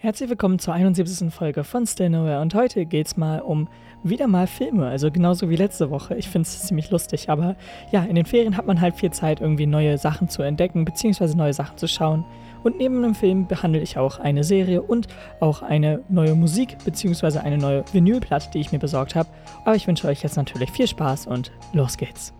Herzlich willkommen zur 71. Folge von Stay Nowhere und heute geht's mal um wieder mal Filme, also genauso wie letzte Woche. Ich finde es ziemlich lustig, aber ja, in den Ferien hat man halt viel Zeit, irgendwie neue Sachen zu entdecken, beziehungsweise neue Sachen zu schauen. Und neben dem Film behandle ich auch eine Serie und auch eine neue Musik, beziehungsweise eine neue Vinylplatte, die ich mir besorgt habe. Aber ich wünsche euch jetzt natürlich viel Spaß und los geht's.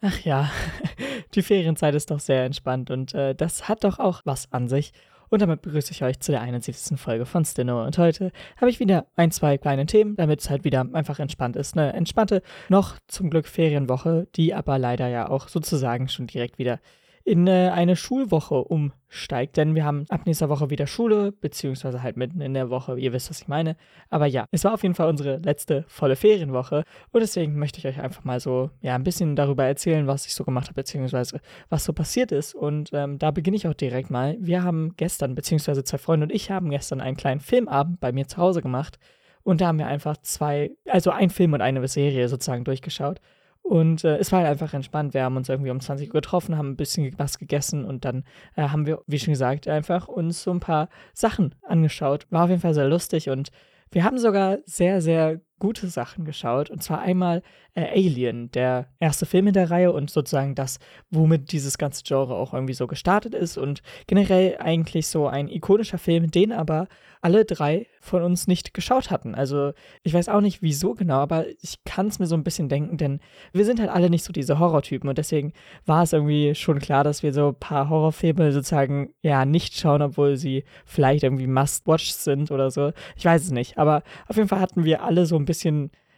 Ach ja, die Ferienzeit ist doch sehr entspannt und äh, das hat doch auch was an sich. Und damit begrüße ich euch zu der 71. Folge von Stino. Und heute habe ich wieder ein, zwei kleine Themen, damit es halt wieder einfach entspannt ist. Eine entspannte, noch zum Glück Ferienwoche, die aber leider ja auch sozusagen schon direkt wieder in äh, eine Schulwoche umsteigt, denn wir haben ab nächster Woche wieder Schule, beziehungsweise halt mitten in der Woche, ihr wisst, was ich meine. Aber ja, es war auf jeden Fall unsere letzte volle Ferienwoche und deswegen möchte ich euch einfach mal so, ja, ein bisschen darüber erzählen, was ich so gemacht habe, beziehungsweise was so passiert ist. Und ähm, da beginne ich auch direkt mal. Wir haben gestern, beziehungsweise zwei Freunde und ich haben gestern einen kleinen Filmabend bei mir zu Hause gemacht. Und da haben wir einfach zwei, also ein Film und eine Serie sozusagen durchgeschaut. Und äh, es war halt einfach entspannt. Wir haben uns irgendwie um 20 Uhr getroffen, haben ein bisschen was gegessen und dann äh, haben wir, wie schon gesagt, einfach uns so ein paar Sachen angeschaut. War auf jeden Fall sehr lustig und wir haben sogar sehr, sehr gute Sachen geschaut. Und zwar einmal äh, Alien, der erste Film in der Reihe und sozusagen das, womit dieses ganze Genre auch irgendwie so gestartet ist. Und generell eigentlich so ein ikonischer Film, den aber alle drei von uns nicht geschaut hatten. Also ich weiß auch nicht wieso genau, aber ich kann es mir so ein bisschen denken, denn wir sind halt alle nicht so diese Horrortypen und deswegen war es irgendwie schon klar, dass wir so ein paar Horrorfilme sozusagen ja nicht schauen, obwohl sie vielleicht irgendwie Must-Watch sind oder so. Ich weiß es nicht, aber auf jeden Fall hatten wir alle so ein bisschen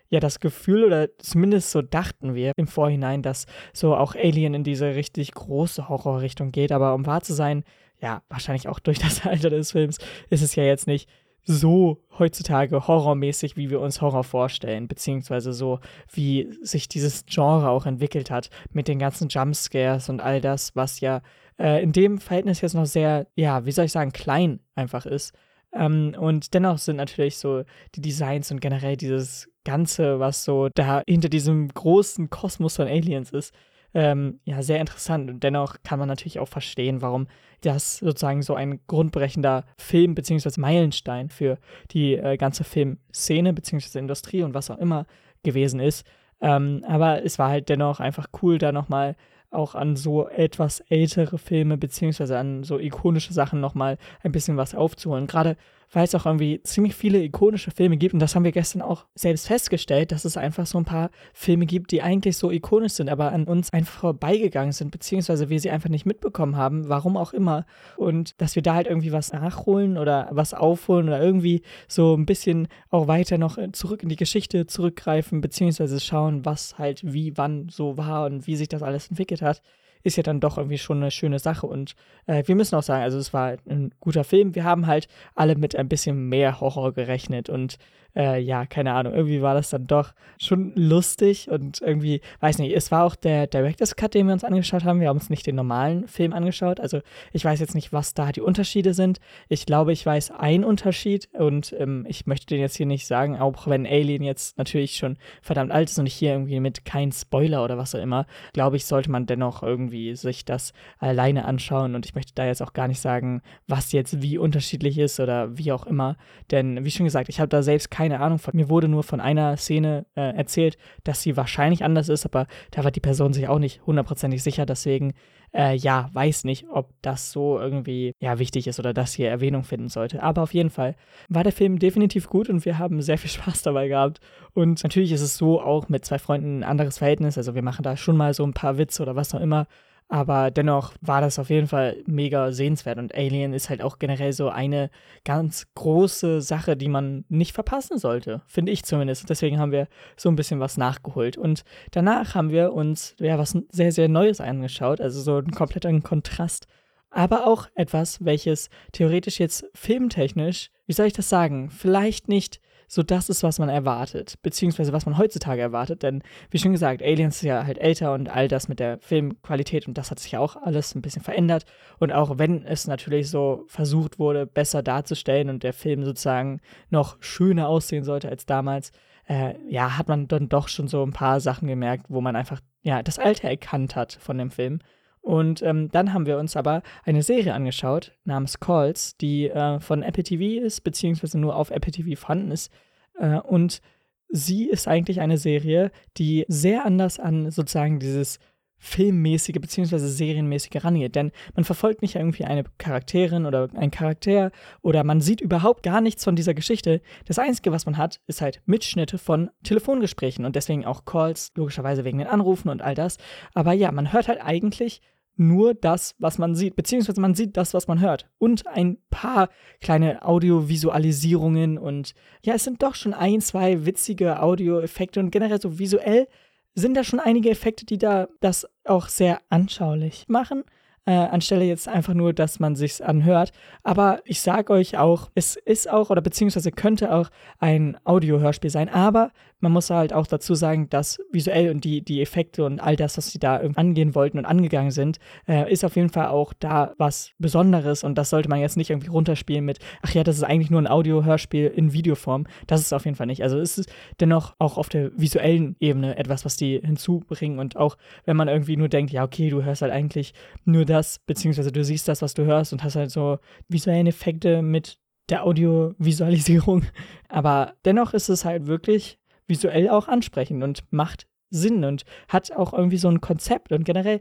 ja das Gefühl oder zumindest so dachten wir im Vorhinein, dass so auch Alien in diese richtig große Horrorrichtung geht, aber um wahr zu sein, ja, wahrscheinlich auch durch das Alter des Films, ist es ja jetzt nicht so heutzutage horrormäßig, wie wir uns Horror vorstellen, beziehungsweise so, wie sich dieses Genre auch entwickelt hat mit den ganzen Jumpscares und all das, was ja äh, in dem Verhältnis jetzt noch sehr, ja, wie soll ich sagen, klein einfach ist. Ähm, und dennoch sind natürlich so die Designs und generell dieses Ganze, was so da hinter diesem großen Kosmos von Aliens ist, ähm, ja, sehr interessant. Und dennoch kann man natürlich auch verstehen, warum das sozusagen so ein grundbrechender Film bzw. Meilenstein für die äh, ganze Filmszene bzw. Industrie und was auch immer gewesen ist. Ähm, aber es war halt dennoch einfach cool, da nochmal auch an so etwas ältere Filme beziehungsweise an so ikonische Sachen nochmal ein bisschen was aufzuholen. Gerade weil es auch irgendwie ziemlich viele ikonische Filme gibt. Und das haben wir gestern auch selbst festgestellt, dass es einfach so ein paar Filme gibt, die eigentlich so ikonisch sind, aber an uns einfach vorbeigegangen sind, beziehungsweise wir sie einfach nicht mitbekommen haben, warum auch immer. Und dass wir da halt irgendwie was nachholen oder was aufholen oder irgendwie so ein bisschen auch weiter noch zurück in die Geschichte zurückgreifen, beziehungsweise schauen, was halt wie, wann so war und wie sich das alles entwickelt hat ist ja dann doch irgendwie schon eine schöne Sache. Und äh, wir müssen auch sagen, also es war ein guter Film. Wir haben halt alle mit ein bisschen mehr Horror gerechnet und äh, ja, keine Ahnung, irgendwie war das dann doch schon lustig und irgendwie, weiß nicht, es war auch der Director's Cut, den wir uns angeschaut haben. Wir haben uns nicht den normalen Film angeschaut. Also ich weiß jetzt nicht, was da die Unterschiede sind. Ich glaube, ich weiß einen Unterschied und ähm, ich möchte den jetzt hier nicht sagen, auch wenn Alien jetzt natürlich schon verdammt alt ist und ich hier irgendwie mit kein Spoiler oder was auch immer, glaube ich, sollte man dennoch irgendwie sich das alleine anschauen und ich möchte da jetzt auch gar nicht sagen, was jetzt wie unterschiedlich ist oder wie auch immer, denn wie schon gesagt, ich habe da selbst keine keine Ahnung von. Mir wurde nur von einer Szene äh, erzählt, dass sie wahrscheinlich anders ist, aber da war die Person sich auch nicht hundertprozentig sicher. Deswegen, äh, ja, weiß nicht, ob das so irgendwie ja wichtig ist oder das hier Erwähnung finden sollte. Aber auf jeden Fall war der Film definitiv gut und wir haben sehr viel Spaß dabei gehabt. Und natürlich ist es so auch mit zwei Freunden ein anderes Verhältnis. Also wir machen da schon mal so ein paar Witze oder was auch immer. Aber dennoch war das auf jeden Fall mega sehenswert. Und Alien ist halt auch generell so eine ganz große Sache, die man nicht verpassen sollte. Finde ich zumindest. Deswegen haben wir so ein bisschen was nachgeholt. Und danach haben wir uns ja was sehr, sehr Neues angeschaut. Also so einen kompletten Kontrast. Aber auch etwas, welches theoretisch jetzt filmtechnisch, wie soll ich das sagen, vielleicht nicht so das ist, was man erwartet, beziehungsweise was man heutzutage erwartet. Denn, wie schon gesagt, Aliens ist ja halt älter und all das mit der Filmqualität und das hat sich ja auch alles ein bisschen verändert. Und auch wenn es natürlich so versucht wurde, besser darzustellen und der Film sozusagen noch schöner aussehen sollte als damals, äh, ja, hat man dann doch schon so ein paar Sachen gemerkt, wo man einfach, ja, das Alter erkannt hat von dem Film. Und ähm, dann haben wir uns aber eine Serie angeschaut namens Calls, die äh, von Apple TV ist, beziehungsweise nur auf Apple TV vorhanden ist. Äh, und sie ist eigentlich eine Serie, die sehr anders an sozusagen dieses filmmäßige bzw. serienmäßige rangeht. Denn man verfolgt nicht irgendwie eine Charakterin oder einen Charakter oder man sieht überhaupt gar nichts von dieser Geschichte. Das Einzige, was man hat, ist halt Mitschnitte von Telefongesprächen und deswegen auch Calls, logischerweise wegen den Anrufen und all das. Aber ja, man hört halt eigentlich nur das, was man sieht, beziehungsweise man sieht das, was man hört. Und ein paar kleine Audiovisualisierungen und ja, es sind doch schon ein, zwei witzige Audioeffekte und generell so visuell sind da schon einige Effekte, die da das auch sehr anschaulich machen äh, anstelle jetzt einfach nur, dass man sich's anhört. Aber ich sage euch auch, es ist auch oder beziehungsweise könnte auch ein Audiohörspiel sein, aber man muss halt auch dazu sagen, dass visuell und die, die Effekte und all das, was sie da angehen wollten und angegangen sind, äh, ist auf jeden Fall auch da was Besonderes und das sollte man jetzt nicht irgendwie runterspielen mit, ach ja, das ist eigentlich nur ein Audiohörspiel in Videoform. Das ist auf jeden Fall nicht. Also es ist dennoch auch auf der visuellen Ebene etwas, was die hinzubringen und auch wenn man irgendwie nur denkt, ja, okay, du hörst halt eigentlich nur das, das, beziehungsweise du siehst das, was du hörst und hast halt so visuelle Effekte mit der Audiovisualisierung. Aber dennoch ist es halt wirklich visuell auch ansprechend und macht Sinn und hat auch irgendwie so ein Konzept und generell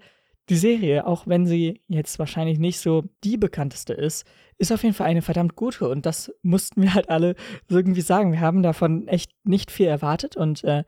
die Serie, auch wenn sie jetzt wahrscheinlich nicht so die bekannteste ist, ist auf jeden Fall eine verdammt gute und das mussten wir halt alle irgendwie sagen. Wir haben davon echt nicht viel erwartet und äh,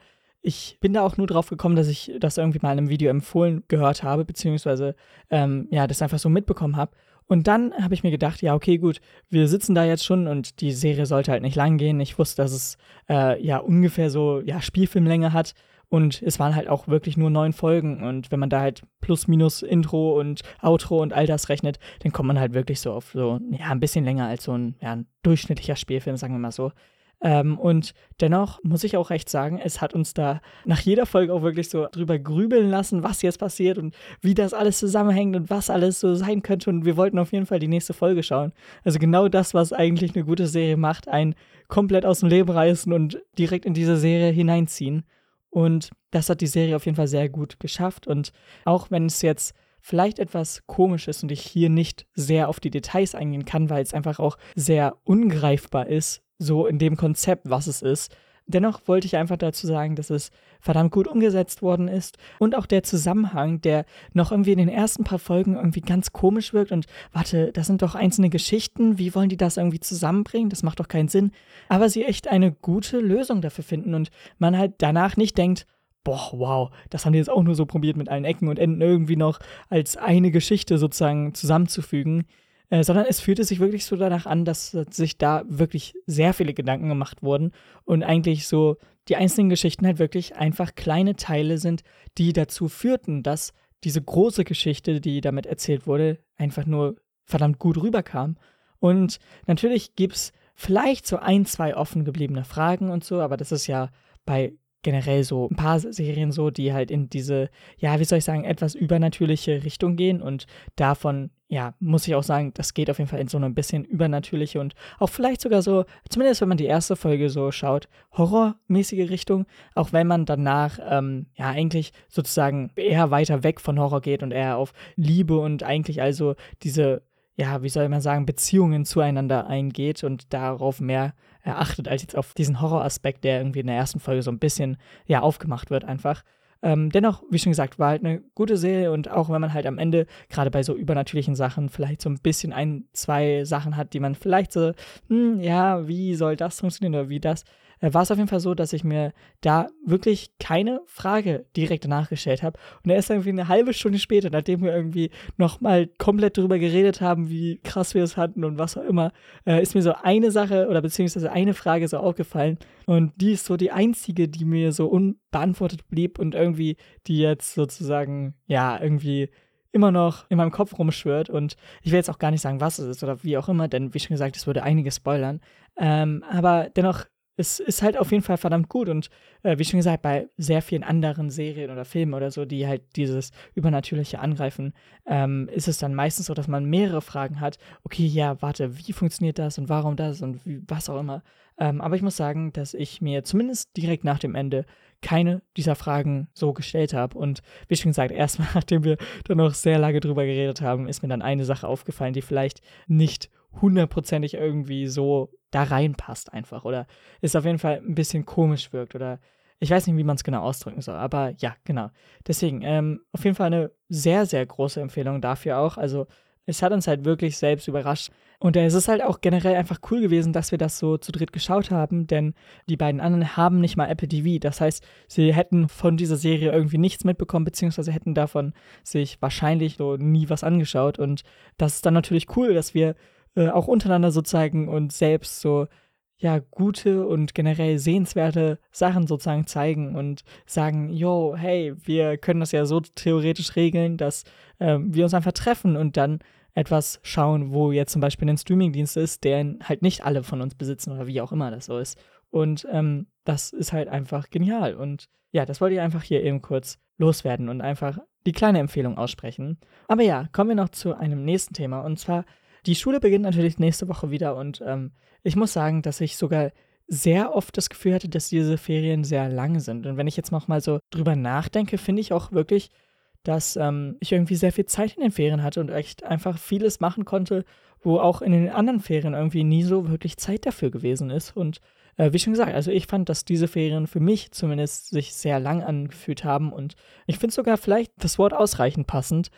ich bin da auch nur drauf gekommen, dass ich das irgendwie mal in einem Video empfohlen gehört habe, beziehungsweise ähm, ja, das einfach so mitbekommen habe. Und dann habe ich mir gedacht, ja, okay, gut, wir sitzen da jetzt schon und die Serie sollte halt nicht lang gehen. Ich wusste, dass es äh, ja ungefähr so ja, Spielfilmlänge hat. Und es waren halt auch wirklich nur neun Folgen. Und wenn man da halt plus minus Intro und Outro und all das rechnet, dann kommt man halt wirklich so auf so, ja, ein bisschen länger als so ein, ja, ein durchschnittlicher Spielfilm, sagen wir mal so. Ähm, und dennoch muss ich auch recht sagen, es hat uns da nach jeder Folge auch wirklich so drüber grübeln lassen, was jetzt passiert und wie das alles zusammenhängt und was alles so sein könnte. Und wir wollten auf jeden Fall die nächste Folge schauen. Also genau das, was eigentlich eine gute Serie macht, einen komplett aus dem Leben reißen und direkt in diese Serie hineinziehen. Und das hat die Serie auf jeden Fall sehr gut geschafft. Und auch wenn es jetzt vielleicht etwas komisch ist und ich hier nicht sehr auf die Details eingehen kann, weil es einfach auch sehr ungreifbar ist, so in dem Konzept, was es ist. Dennoch wollte ich einfach dazu sagen, dass es verdammt gut umgesetzt worden ist und auch der Zusammenhang, der noch irgendwie in den ersten paar Folgen irgendwie ganz komisch wirkt und warte, das sind doch einzelne Geschichten, wie wollen die das irgendwie zusammenbringen? Das macht doch keinen Sinn. Aber sie echt eine gute Lösung dafür finden und man halt danach nicht denkt, boah, wow, das haben die jetzt auch nur so probiert mit allen Ecken und Enden irgendwie noch als eine Geschichte sozusagen zusammenzufügen. Äh, sondern es fühlte sich wirklich so danach an, dass sich da wirklich sehr viele Gedanken gemacht wurden und eigentlich so die einzelnen Geschichten halt wirklich einfach kleine Teile sind, die dazu führten, dass diese große Geschichte, die damit erzählt wurde, einfach nur verdammt gut rüberkam. Und natürlich gibt es vielleicht so ein, zwei offen gebliebene Fragen und so, aber das ist ja bei generell so ein paar Serien so, die halt in diese, ja, wie soll ich sagen, etwas übernatürliche Richtung gehen und davon, ja, muss ich auch sagen, das geht auf jeden Fall in so eine bisschen übernatürliche und auch vielleicht sogar so, zumindest wenn man die erste Folge so schaut, horrormäßige Richtung, auch wenn man danach, ähm, ja, eigentlich sozusagen eher weiter weg von Horror geht und eher auf Liebe und eigentlich also diese ja, wie soll man sagen, Beziehungen zueinander eingeht und darauf mehr erachtet, als jetzt auf diesen Horroraspekt, der irgendwie in der ersten Folge so ein bisschen, ja, aufgemacht wird einfach. Ähm, dennoch, wie schon gesagt, war halt eine gute Serie und auch wenn man halt am Ende, gerade bei so übernatürlichen Sachen, vielleicht so ein bisschen ein, zwei Sachen hat, die man vielleicht so, hm, ja, wie soll das funktionieren oder wie das, äh, war es auf jeden Fall so, dass ich mir da wirklich keine Frage direkt danach gestellt habe. Und erst irgendwie eine halbe Stunde später, nachdem wir irgendwie nochmal komplett darüber geredet haben, wie krass wir es hatten und was auch immer, äh, ist mir so eine Sache oder beziehungsweise eine Frage so aufgefallen. Und die ist so die einzige, die mir so unbeantwortet blieb und irgendwie, die jetzt sozusagen, ja, irgendwie immer noch in meinem Kopf rumschwört und ich will jetzt auch gar nicht sagen, was es ist oder wie auch immer, denn wie schon gesagt, es würde einiges spoilern. Ähm, aber dennoch es ist halt auf jeden Fall verdammt gut und äh, wie schon gesagt, bei sehr vielen anderen Serien oder Filmen oder so, die halt dieses Übernatürliche angreifen, ähm, ist es dann meistens so, dass man mehrere Fragen hat. Okay, ja, warte, wie funktioniert das und warum das und wie, was auch immer. Ähm, aber ich muss sagen, dass ich mir zumindest direkt nach dem Ende keine dieser Fragen so gestellt habe. Und wie schon gesagt, erstmal, nachdem wir dann noch sehr lange drüber geredet haben, ist mir dann eine Sache aufgefallen, die vielleicht nicht hundertprozentig irgendwie so da reinpasst einfach oder es auf jeden Fall ein bisschen komisch wirkt oder ich weiß nicht, wie man es genau ausdrücken soll, aber ja, genau. Deswegen, ähm, auf jeden Fall eine sehr, sehr große Empfehlung dafür auch. Also es hat uns halt wirklich selbst überrascht. Und äh, es ist halt auch generell einfach cool gewesen, dass wir das so zu dritt geschaut haben, denn die beiden anderen haben nicht mal Apple TV. Das heißt, sie hätten von dieser Serie irgendwie nichts mitbekommen, beziehungsweise hätten davon sich wahrscheinlich so nie was angeschaut. Und das ist dann natürlich cool, dass wir äh, auch untereinander so zeigen und selbst so ja, gute und generell sehenswerte Sachen sozusagen zeigen und sagen, yo, hey, wir können das ja so theoretisch regeln, dass ähm, wir uns einfach treffen und dann etwas schauen, wo jetzt zum Beispiel ein Streamingdienst ist, der halt nicht alle von uns besitzen oder wie auch immer das so ist. Und ähm, das ist halt einfach genial. Und ja, das wollte ich einfach hier eben kurz loswerden und einfach die kleine Empfehlung aussprechen. Aber ja, kommen wir noch zu einem nächsten Thema und zwar die Schule beginnt natürlich nächste Woche wieder und ähm, ich muss sagen, dass ich sogar sehr oft das Gefühl hatte, dass diese Ferien sehr lang sind. Und wenn ich jetzt noch mal so drüber nachdenke, finde ich auch wirklich, dass ähm, ich irgendwie sehr viel Zeit in den Ferien hatte und echt einfach vieles machen konnte, wo auch in den anderen Ferien irgendwie nie so wirklich Zeit dafür gewesen ist. Und äh, wie schon gesagt, also ich fand, dass diese Ferien für mich zumindest sich sehr lang angefühlt haben und ich finde sogar vielleicht das Wort ausreichend passend,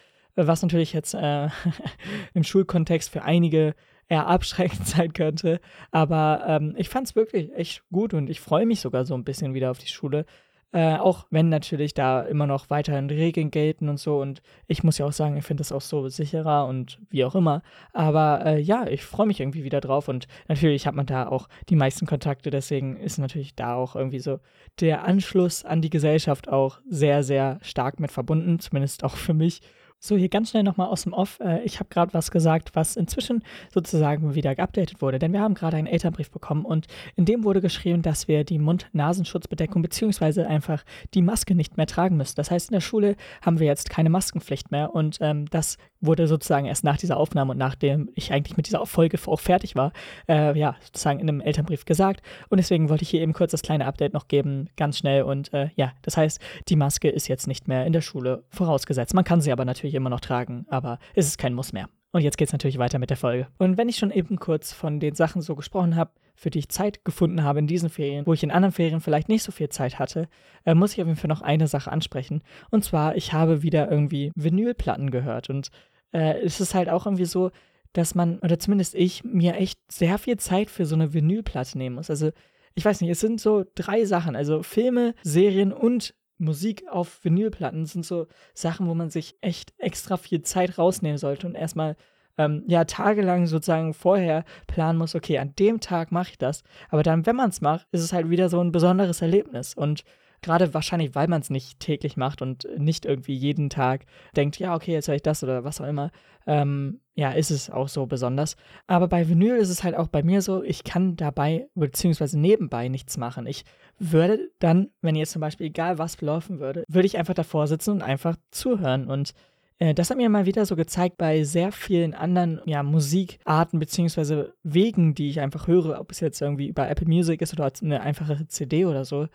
was natürlich jetzt äh, im Schulkontext für einige eher abschreckend sein könnte. Aber ähm, ich fand es wirklich echt gut und ich freue mich sogar so ein bisschen wieder auf die Schule. Äh, auch wenn natürlich da immer noch weiterhin Regeln gelten und so. Und ich muss ja auch sagen, ich finde das auch so sicherer und wie auch immer. Aber äh, ja, ich freue mich irgendwie wieder drauf. Und natürlich hat man da auch die meisten Kontakte. Deswegen ist natürlich da auch irgendwie so der Anschluss an die Gesellschaft auch sehr, sehr stark mit verbunden. Zumindest auch für mich. So, hier ganz schnell nochmal aus dem Off. Äh, ich habe gerade was gesagt, was inzwischen sozusagen wieder geupdatet wurde, denn wir haben gerade einen Elternbrief bekommen und in dem wurde geschrieben, dass wir die Mund-Nasenschutzbedeckung bzw. einfach die Maske nicht mehr tragen müssen. Das heißt, in der Schule haben wir jetzt keine Maskenpflicht mehr und ähm, das wurde sozusagen erst nach dieser Aufnahme und nachdem ich eigentlich mit dieser Folge auch fertig war, äh, ja, sozusagen in einem Elternbrief gesagt. Und deswegen wollte ich hier eben kurz das kleine Update noch geben, ganz schnell. Und äh, ja, das heißt, die Maske ist jetzt nicht mehr in der Schule vorausgesetzt. Man kann sie aber natürlich immer noch tragen, aber es ist kein Muss mehr. Und jetzt geht es natürlich weiter mit der Folge. Und wenn ich schon eben kurz von den Sachen so gesprochen habe, für die ich Zeit gefunden habe in diesen Ferien, wo ich in anderen Ferien vielleicht nicht so viel Zeit hatte, äh, muss ich auf jeden Fall noch eine Sache ansprechen. Und zwar, ich habe wieder irgendwie Vinylplatten gehört. Und äh, es ist halt auch irgendwie so, dass man, oder zumindest ich, mir echt sehr viel Zeit für so eine Vinylplatte nehmen muss. Also, ich weiß nicht, es sind so drei Sachen. Also Filme, Serien und Musik auf Vinylplatten sind so Sachen, wo man sich echt extra viel Zeit rausnehmen sollte und erstmal ähm, ja tagelang sozusagen vorher planen muss, okay, an dem Tag mache ich das. Aber dann, wenn man es macht, ist es halt wieder so ein besonderes Erlebnis. Und gerade wahrscheinlich, weil man es nicht täglich macht und nicht irgendwie jeden Tag denkt, ja, okay, jetzt höre ich das oder was auch immer, ähm, ja, ist es auch so besonders. Aber bei Vinyl ist es halt auch bei mir so, ich kann dabei beziehungsweise nebenbei nichts machen. Ich würde dann, wenn jetzt zum Beispiel egal was laufen würde, würde ich einfach davor sitzen und einfach zuhören und äh, das hat mir mal wieder so gezeigt bei sehr vielen anderen ja, Musikarten beziehungsweise Wegen, die ich einfach höre, ob es jetzt irgendwie über Apple Music ist oder eine einfache CD oder so,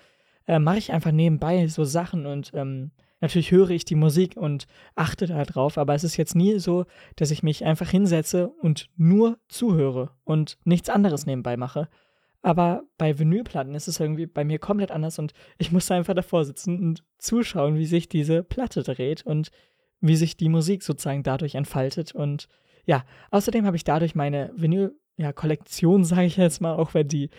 äh, mache ich einfach nebenbei so Sachen und ähm, natürlich höre ich die Musik und achte da drauf, aber es ist jetzt nie so, dass ich mich einfach hinsetze und nur zuhöre und nichts anderes nebenbei mache. Aber bei Vinylplatten ist es irgendwie bei mir komplett anders und ich muss einfach davor sitzen und zuschauen, wie sich diese Platte dreht und wie sich die Musik sozusagen dadurch entfaltet. Und ja, außerdem habe ich dadurch meine Vinyl ja, Kollektion, sage ich jetzt mal, auch wenn die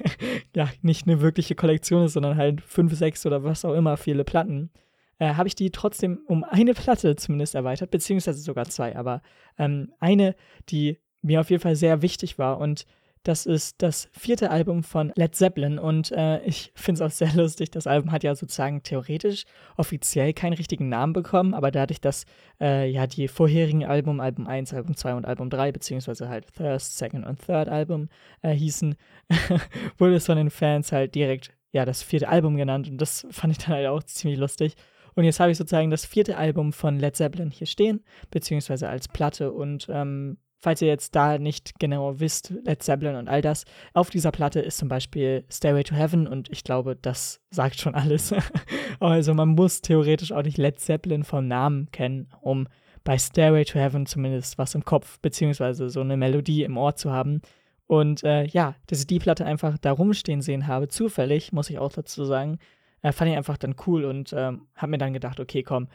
ja nicht eine wirkliche Kollektion ist, sondern halt fünf, sechs oder was auch immer viele Platten, äh, habe ich die trotzdem um eine Platte zumindest erweitert, beziehungsweise sogar zwei, aber ähm, eine, die mir auf jeden Fall sehr wichtig war und Das ist das vierte Album von Led Zeppelin und äh, ich finde es auch sehr lustig. Das Album hat ja sozusagen theoretisch offiziell keinen richtigen Namen bekommen, aber dadurch, dass äh, ja die vorherigen Album, Album 1, Album 2 und Album 3, beziehungsweise halt First, Second und Third Album äh, hießen, wurde es von den Fans halt direkt ja das vierte Album genannt und das fand ich dann halt auch ziemlich lustig. Und jetzt habe ich sozusagen das vierte Album von Led Zeppelin hier stehen, beziehungsweise als Platte und ähm, falls ihr jetzt da nicht genau wisst, Led Zeppelin und all das, auf dieser Platte ist zum Beispiel Stairway to Heaven und ich glaube, das sagt schon alles. also man muss theoretisch auch nicht Led Zeppelin vom Namen kennen, um bei Stairway to Heaven zumindest was im Kopf beziehungsweise so eine Melodie im Ohr zu haben. Und äh, ja, dass ich die Platte einfach da rumstehen sehen habe, zufällig, muss ich auch dazu sagen, äh, fand ich einfach dann cool und ähm, habe mir dann gedacht, okay, komm,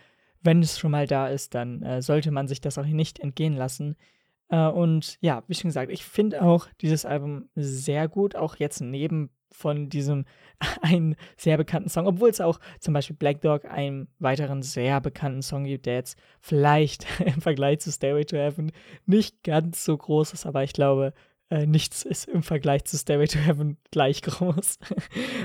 wenn es schon mal da ist, dann äh, sollte man sich das auch nicht entgehen lassen. Äh, und ja, wie schon gesagt, ich finde auch dieses Album sehr gut, auch jetzt neben von diesem einen sehr bekannten Song, obwohl es auch zum Beispiel Black Dog einen weiteren sehr bekannten Song gibt, der jetzt vielleicht im Vergleich zu Stairway to Heaven nicht ganz so groß ist, aber ich glaube, äh, nichts ist im Vergleich zu Stairway to Heaven gleich groß.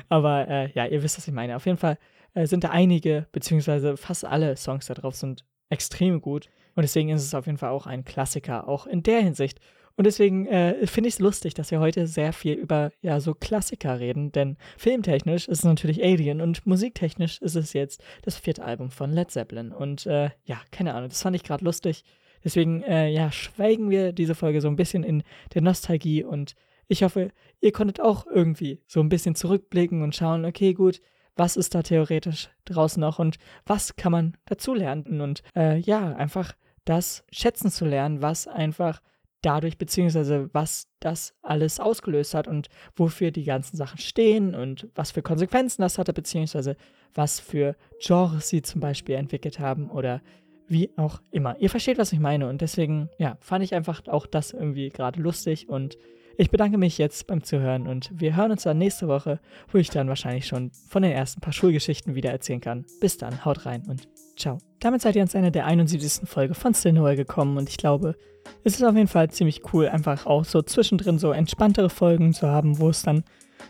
aber äh, ja, ihr wisst, was ich meine. Auf jeden Fall äh, sind da einige, beziehungsweise fast alle Songs da drauf sind extrem gut. Und deswegen ist es auf jeden Fall auch ein Klassiker, auch in der Hinsicht. Und deswegen äh, finde ich es lustig, dass wir heute sehr viel über ja so Klassiker reden, denn filmtechnisch ist es natürlich Alien und musiktechnisch ist es jetzt das vierte Album von Led Zeppelin. Und äh, ja, keine Ahnung, das fand ich gerade lustig. Deswegen äh, ja, schweigen wir diese Folge so ein bisschen in der Nostalgie und ich hoffe, ihr konntet auch irgendwie so ein bisschen zurückblicken und schauen, okay, gut, was ist da theoretisch draußen noch und was kann man dazulernen und äh, ja, einfach das schätzen zu lernen, was einfach dadurch, beziehungsweise was das alles ausgelöst hat und wofür die ganzen Sachen stehen und was für Konsequenzen das hatte, beziehungsweise was für Genres sie zum Beispiel entwickelt haben oder wie auch immer. Ihr versteht, was ich meine und deswegen, ja, fand ich einfach auch das irgendwie gerade lustig und ich bedanke mich jetzt beim Zuhören und wir hören uns dann nächste Woche, wo ich dann wahrscheinlich schon von den ersten paar Schulgeschichten wieder erzählen kann. Bis dann, haut rein und ciao. Damit seid ihr ans Ende der 71. Folge von Stillnoel gekommen und ich glaube, es ist auf jeden Fall ziemlich cool, einfach auch so zwischendrin so entspanntere Folgen zu haben, wo es dann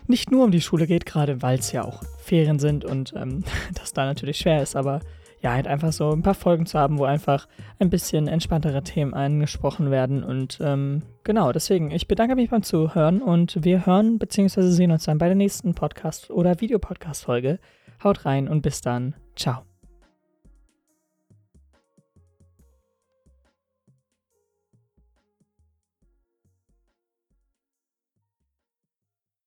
nicht nur um die Schule geht, gerade weil es ja auch Ferien sind und ähm, das da natürlich schwer ist, aber ja, halt einfach so ein paar Folgen zu haben, wo einfach ein bisschen entspanntere Themen angesprochen werden. Und ähm, genau, deswegen, ich bedanke mich beim Zuhören und wir hören bzw. sehen uns dann bei der nächsten Podcast- oder Videopodcast-Folge. Haut rein und bis dann. Ciao.